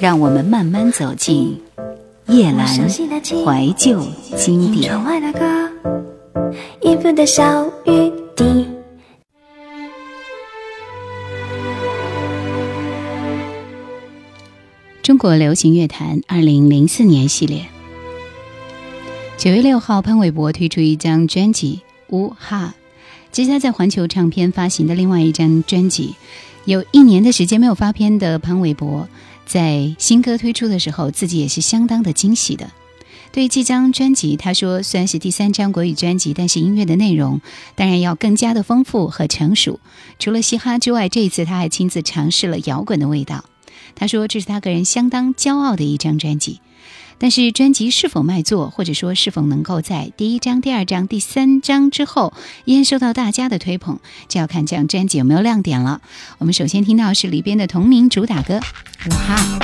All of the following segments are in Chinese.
让我们慢慢走进夜阑怀旧经典。中国流行乐坛二零零四年系列，九月六号，潘玮柏推出一张专辑《呜哈》，接下来在环球唱片发行的另外一张专辑。有一年的时间没有发片的潘玮柏，在新歌推出的时候，自己也是相当的惊喜的。对这张专辑，他说虽然是第三张国语专辑，但是音乐的内容当然要更加的丰富和成熟。除了嘻哈之外，这一次他还亲自尝试了摇滚的味道。他说这是他个人相当骄傲的一张专辑。但是专辑是否卖座，或者说是否能够在第一张、第二张、第三张之后依然受到大家的推捧，就要看这张专辑有没有亮点了。我们首先听到是里边的同名主打歌《武汉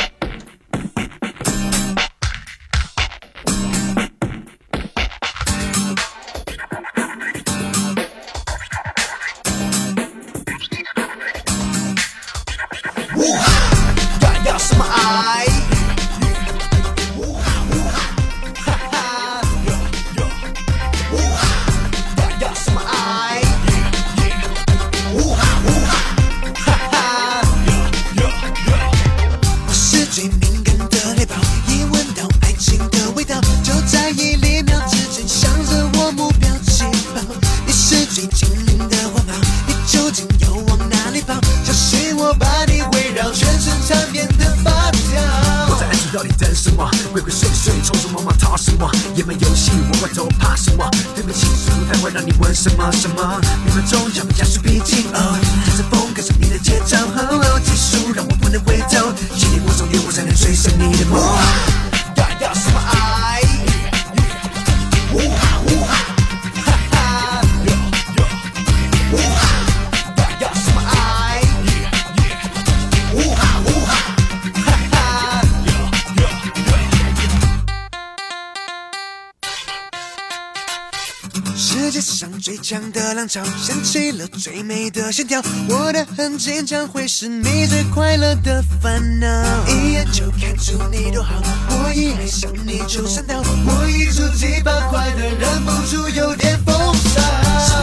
强的浪潮掀起了最美的线条，我的痕迹将会是你最快乐的烦恼。一眼就看出你多好，我一爱上你就上当，我一触即发，快得忍不住有点疯傻。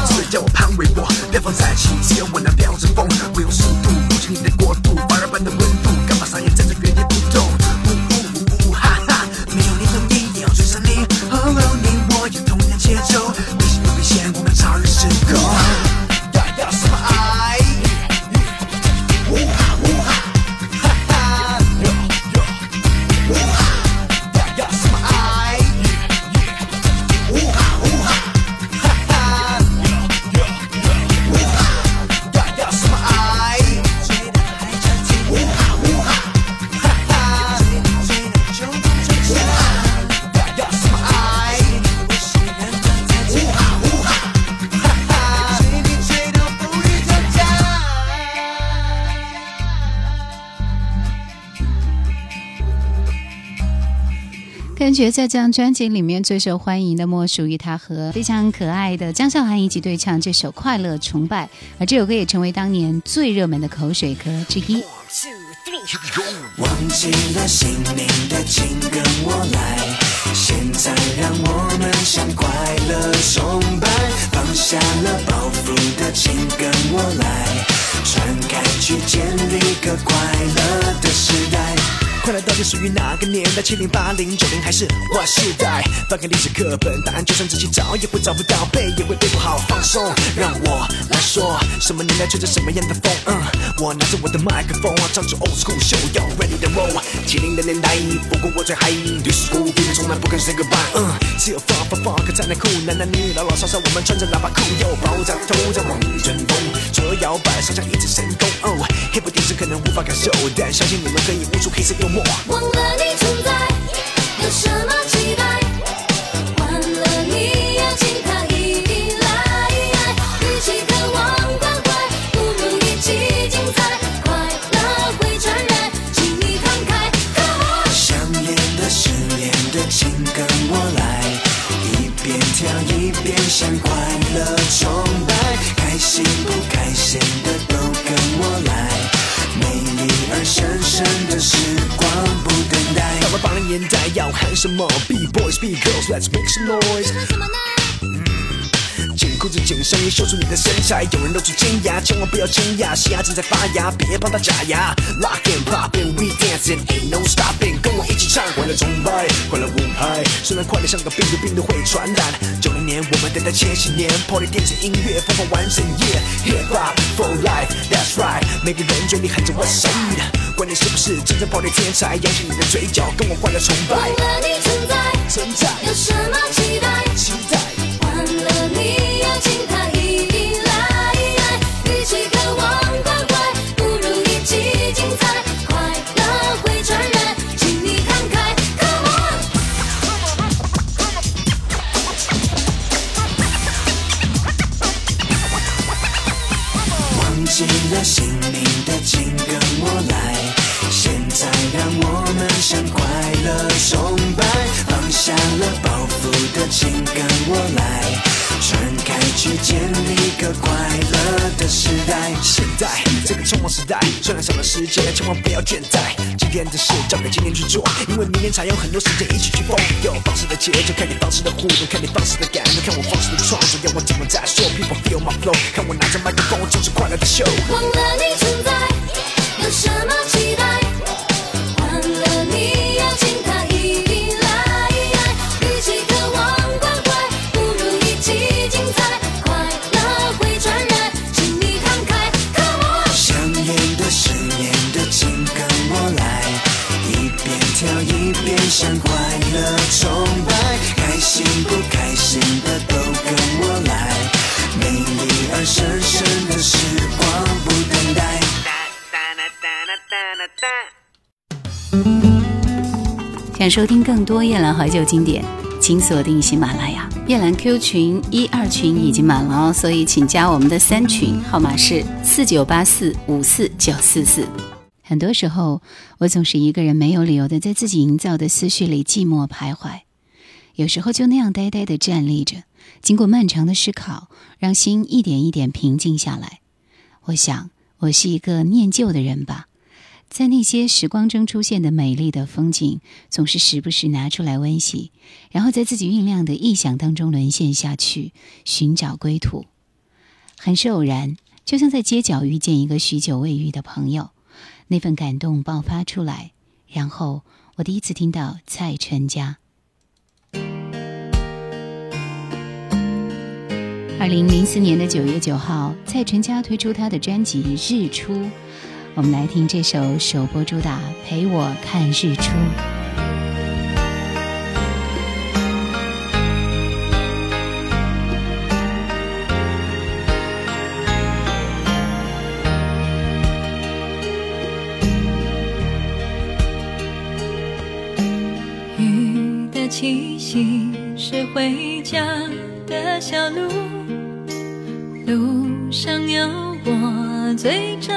是不是叫我潘玮柏？别放在心，只有我能飙着风，我用速度入侵你的国度，发热般的温觉在这张专辑里面最受欢迎的莫属于他和非常可爱的江韶涵一起对唱这首《快乐崇拜》，而这首歌也成为当年最热门的口水歌之一。忘记了姓名的请跟我来，现在让我们向快乐崇拜。放下了包袱的请跟我来，传开去建立个。快乐到底属于哪个年代？七零八零九零还是 Y 世代？翻开历史课本，答案就算仔细找也会找不到，背也会背不好。放松，让我来说，什么年代吹着什么样的风？嗯，我拿着我的麦克风，唱出 old school show ready to roll。七零的年代，不过我最嗨，历史古币从来不肯 say goodbye。嗯，只有 funk funk 才能酷，男男女女老老少少，我们穿着喇叭裤，又爆炸头在往前风，左右摇摆，上下一直神功。哦，hip hop 电视可能无法感受，但相信你们可以悟出黑色幽默。忘了你存在，有什么期待？换了你，邀请他一定来。与其渴望关怀，不如一起精彩。快乐会传染，请你慷慨。想念的、失恋的，请跟我来，一边跳一边向快乐崇拜。开心不开心的都跟我来，美丽而深深的时光不等待。到了八零年代，要喊什么？B boys, B girls, let's make some noise。裤子紧上衣，秀出你的身材。有人露出尖牙，千万不要惊讶，嘻哈正在发芽，别帮它假牙。Rock and pop and we dancing, ain't no stopping，跟我一起唱，快乐崇拜，快乐舞拍。虽然快乐像个病毒，病毒会传染。九零年我们等待千禧年，Party 电子音乐疯狂完整夜，Hip hop for life, that's right。每个人嘴里喊着 What's up，管你是不是真正 Party 天才？扬起你的嘴角，跟我快乐崇拜忘。了你存在，存在，有什么期待？期待。起了姓名的，请跟我来。现在让我们向快乐崇拜，放下了包袱的，请跟我来。传开去建立个快乐的时代。现在这个匆忙时代，虽然少了时间，千万不要倦怠。今天的事交给今天去做，因为明天才有很多时间一起去疯。有方式的节奏，看你方式的互动，看你方式的感动，看我方式的创作，要我怎么再说？People feel my flow，看我拿着麦克风，就是快乐的秀。忘了你存在，有什么期待？丽而神圣的时光不等待。想收听更多夜兰怀旧经典，请锁定喜马拉雅。夜兰 Q 群一二群已经满了哦，所以请加我们的三群，号码是四九八四五四九四四。很多时候，我总是一个人没有理由的在自己营造的思绪里寂寞徘徊，有时候就那样呆呆的站立着，经过漫长的思考，让心一点一点平静下来。我想，我是一个念旧的人吧。在那些时光中出现的美丽的风景，总是时不时拿出来温习，然后在自己酝酿的臆想当中沦陷下去，寻找归途。很是偶然，就像在街角遇见一个许久未遇的朋友，那份感动爆发出来，然后我第一次听到蔡淳佳。二零零四年的九月九号，蔡淳佳推出她的专辑《日出》。我们来听这首首播主打《陪我看日出》。最真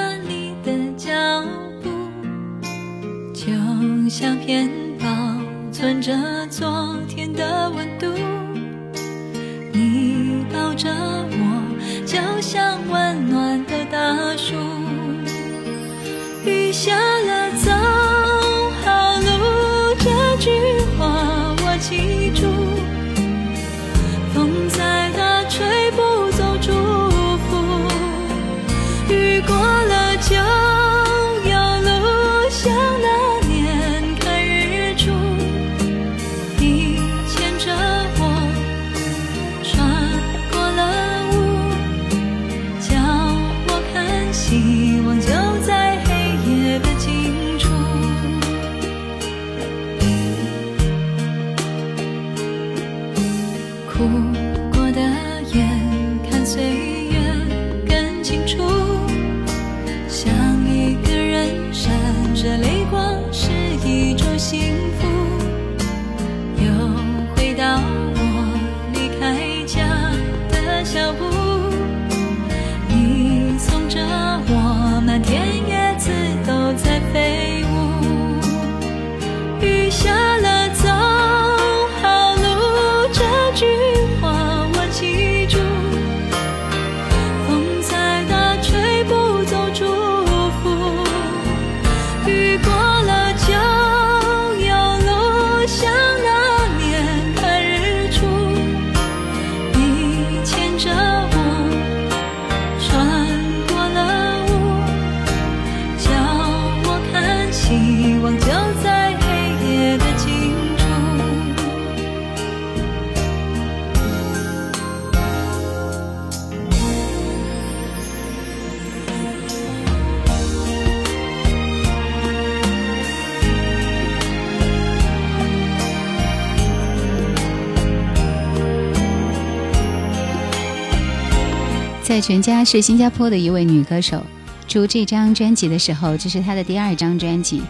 在全家是新加坡的一位女歌手，出这张专辑的时候，这是她的第二张专辑，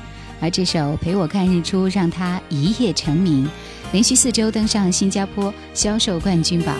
而这首《陪我看日出》让她一夜成名，连续四周登上新加坡销售冠军榜。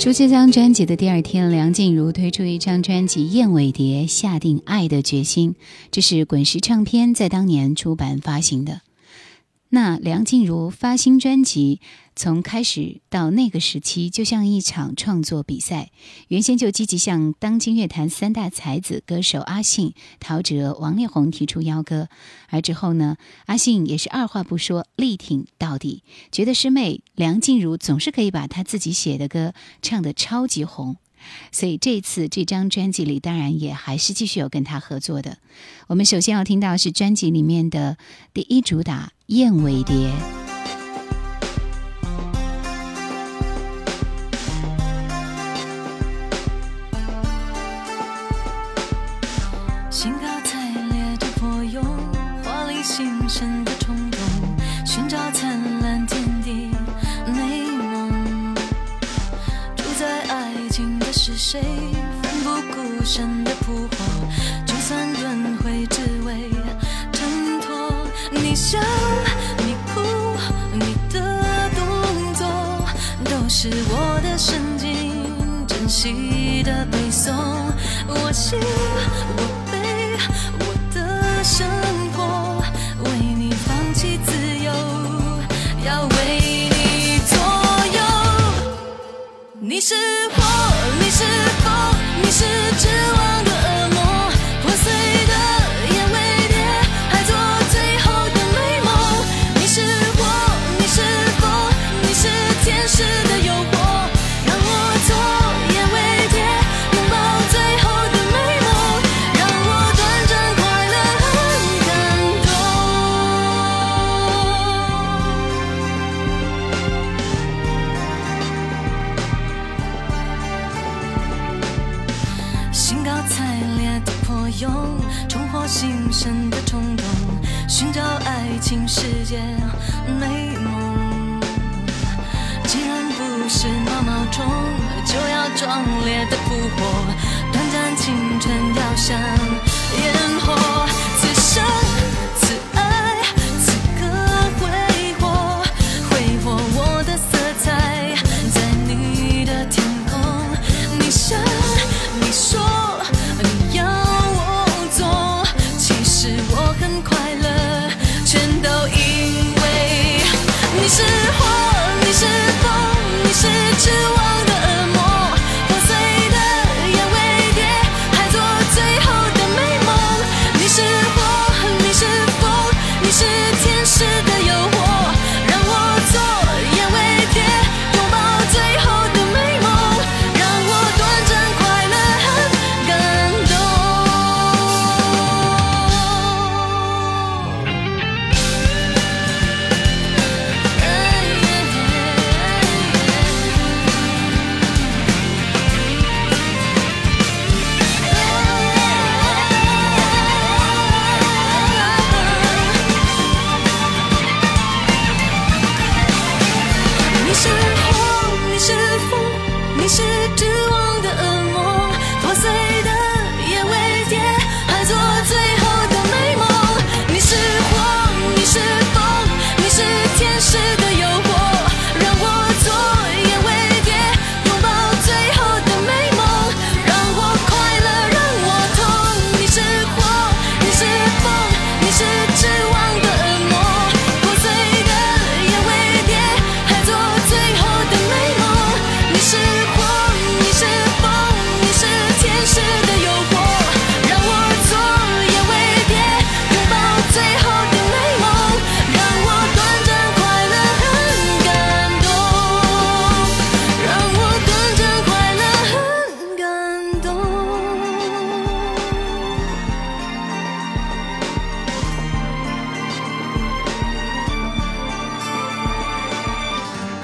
出这张专辑的第二天，梁静茹推出一张专辑《燕尾蝶》，下定爱的决心。这是滚石唱片在当年出版发行的。那梁静茹发新专辑，从开始到那个时期，就像一场创作比赛。原先就积极向当今乐坛三大才子歌手阿信、陶喆、王力宏提出邀歌，而之后呢，阿信也是二话不说，力挺到底，觉得师妹梁静茹总是可以把她自己写的歌唱得超级红。所以这次这张专辑里，当然也还是继续有跟他合作的。我们首先要听到是专辑里面的第一主打《燕尾蝶》。兴高采烈的破蛹，华丽新生的冲动，寻找灿烂天地美梦。主宰爱情的是谁？奋不顾身记得背诵。我心，我悲，我的生活，为你放弃自由，要为你左右。你是火，你是风，你是指望些美梦。既然不是毛毛虫，就要壮烈的扑火，短暂青春要像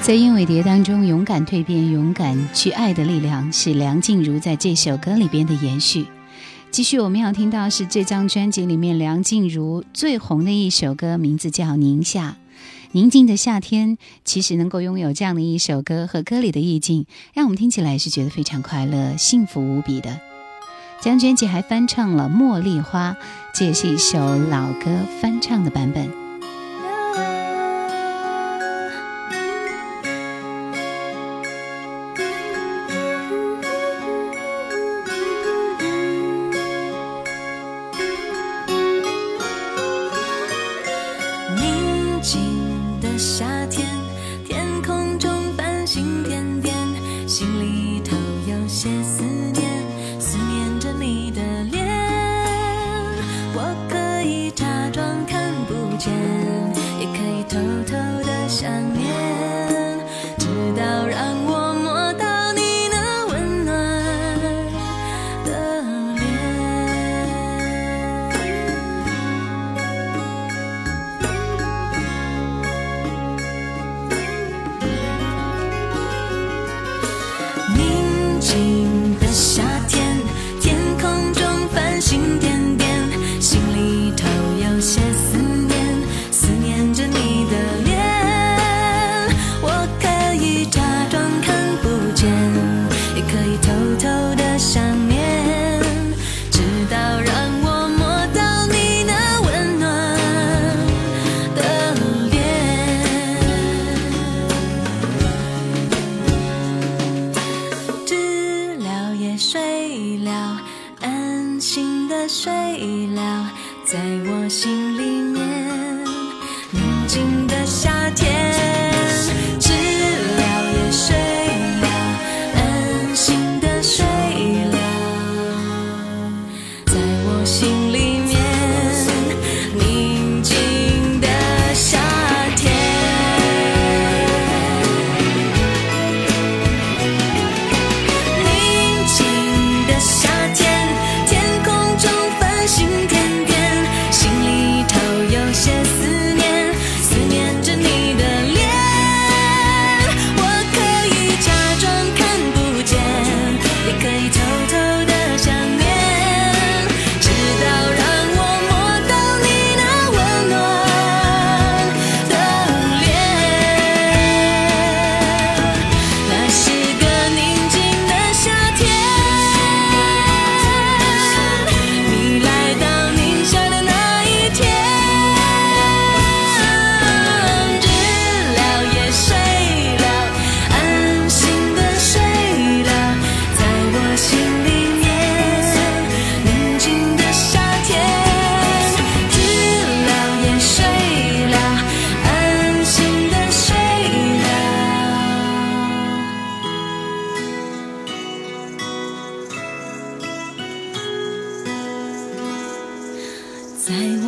在燕尾蝶当中，勇敢蜕变、勇敢去爱的力量，是梁静茹在这首歌里边的延续。继续，我们要听到是这张专辑里面梁静茹最红的一首歌，名字叫《宁夏》。宁静的夏天，其实能够拥有这样的一首歌和歌里的意境，让我们听起来是觉得非常快乐、幸福无比的。张专辑还翻唱了《茉莉花》，这也是一首老歌翻唱的版本。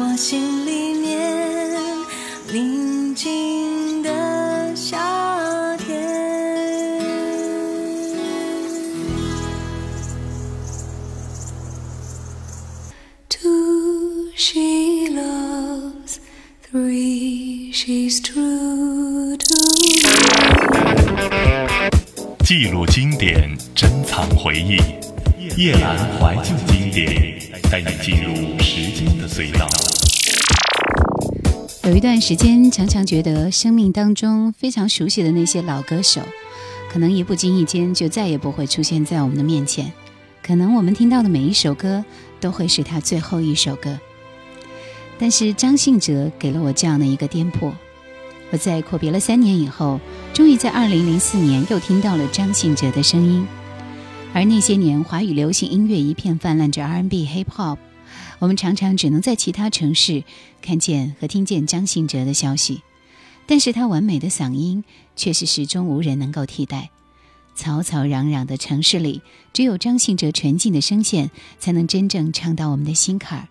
我心里面，宁静的夏天。Two she loves, three she's true to. 记录经典，珍藏回忆，夜阑怀旧带你进入时间的隧道。有一段时间，常常觉得生命当中非常熟悉的那些老歌手，可能一不经意间就再也不会出现在我们的面前。可能我们听到的每一首歌，都会是他最后一首歌。但是张信哲给了我这样的一个颠簸。我在阔别了三年以后，终于在2004年又听到了张信哲的声音。而那些年，华语流行音乐一片泛滥着 R&B、Hip Hop，我们常常只能在其他城市看见和听见张信哲的消息，但是他完美的嗓音却是始终无人能够替代。嘈嘈嚷嚷的城市里，只有张信哲纯净的声线，才能真正唱到我们的心坎儿。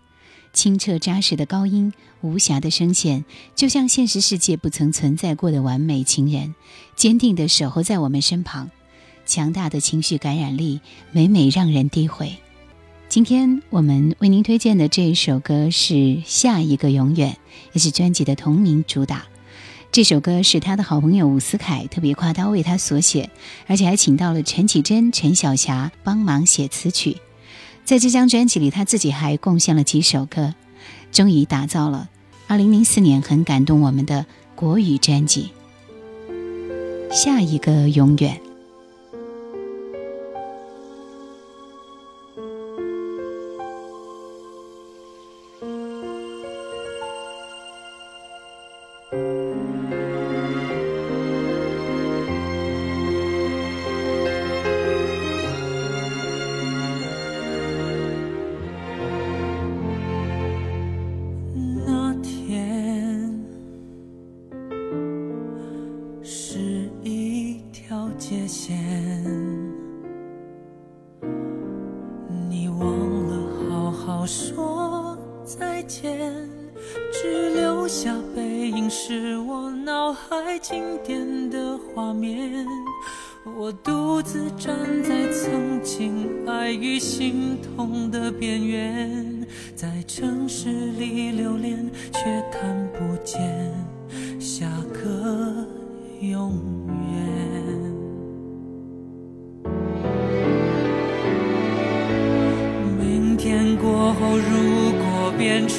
清澈扎实的高音，无瑕的声线，就像现实世界不曾存在过的完美情人，坚定地守候在我们身旁。强大的情绪感染力，每每让人低回。今天我们为您推荐的这一首歌是《下一个永远》，也是专辑的同名主打。这首歌是他的好朋友伍思凯特别夸刀为他所写，而且还请到了陈绮贞、陈小霞帮忙写词曲。在这张专辑里，他自己还贡献了几首歌，终于打造了2004年很感动我们的国语专辑《下一个永远》。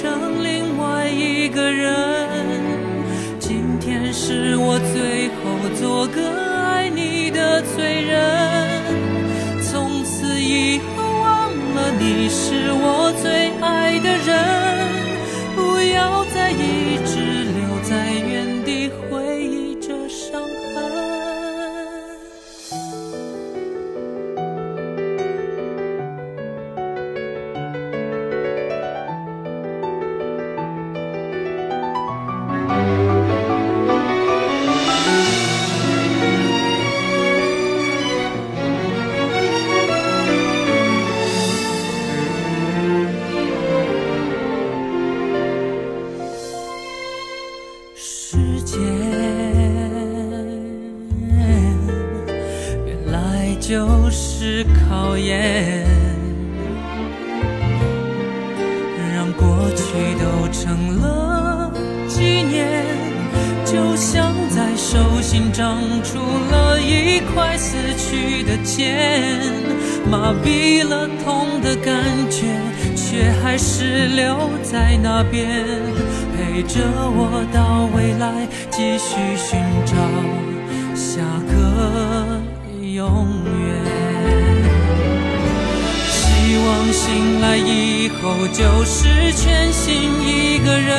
成另外一个人，今天是我最后做个爱你的罪人。从此以后，忘了你是我最爱的人，就是考验，让过去都成了纪念，就像在手心长出了一块死去的茧，麻痹了痛的感觉，却还是留在那边。陪着我到未来，继续寻找下醒来以后就是全新一个人，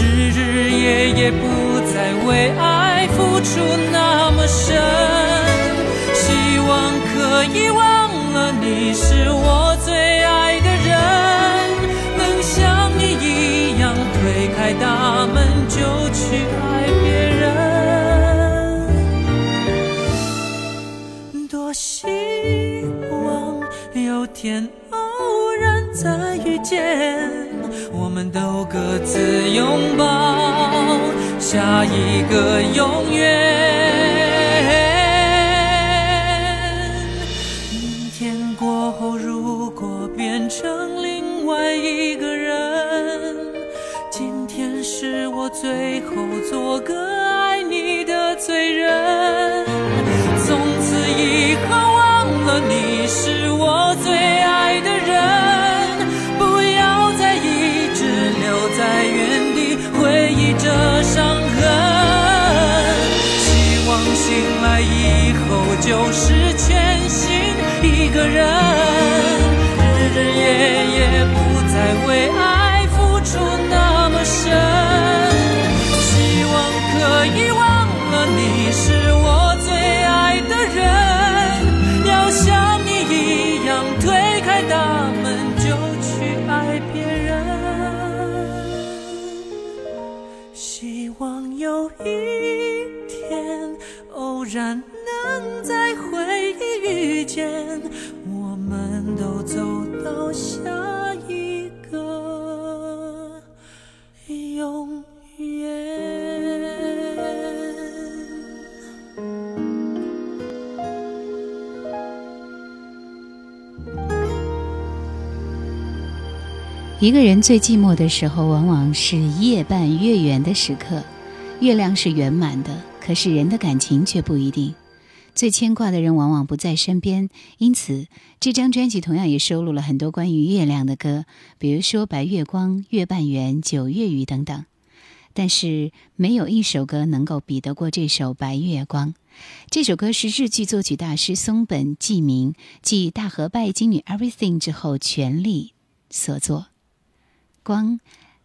日日夜夜不再为爱付出那么深。希望可以忘了你是我最爱的人，能像你一样推开大门就去爱天偶然再遇见，我们都各自拥抱下一个永远。明天过后，如果变成另外一个人，今天是我最后做个爱你的罪人。从此以后，忘了你是人，日日夜夜不再为爱付出那么深。希望可以忘了你是我最爱的人，要像你一样推开大门就去爱别人。希望有一天偶然能在回忆遇见，走到下一个永远。一个人最寂寞的时候，往往是夜半月圆的时刻。月亮是圆满的，可是人的感情却不一定。最牵挂的人往往不在身边，因此这张专辑同样也收录了很多关于月亮的歌，比如说《白月光》《月半圆》《九月雨》等等。但是没有一首歌能够比得过这首《白月光》。这首歌是日剧作曲大师松本纪明继《大和拜金女 Everything》之后全力所作。光，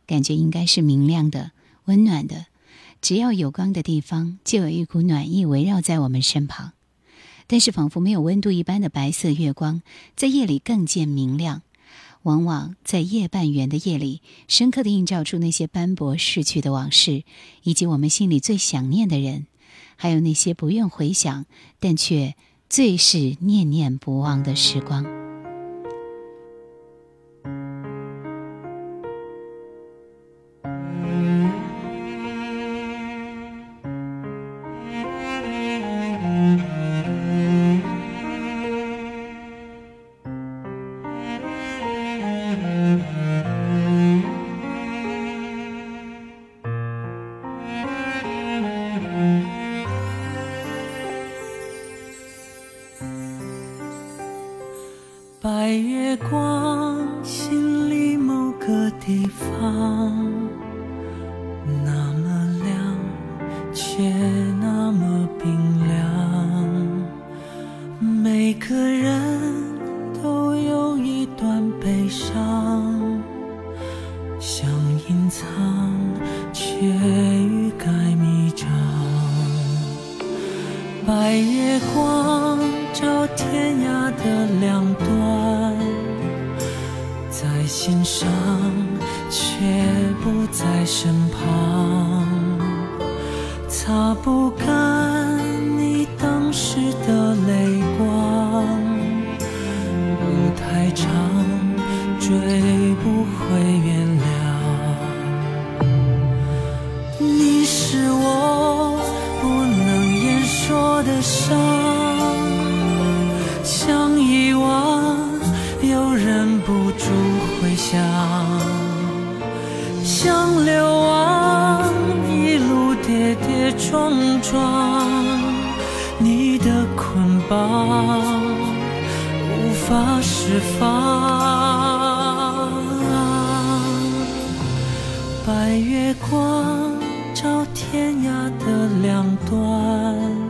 感觉应该是明亮的、温暖的。只要有光的地方，就有一股暖意围绕在我们身旁。但是，仿佛没有温度一般的白色月光，在夜里更见明亮。往往在夜半圆的夜里，深刻的映照出那些斑驳逝去的往事，以及我们心里最想念的人，还有那些不愿回想，但却最是念念不忘的时光。月光心里某个地方。想遗忘，又忍不住回想。想流亡，一路跌跌撞撞，你的捆绑无法释放。白月光照天涯的两端。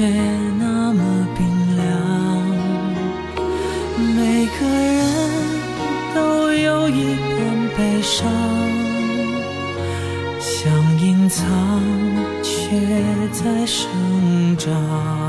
却那么冰凉。每个人都有一段悲伤想隐藏却在生长。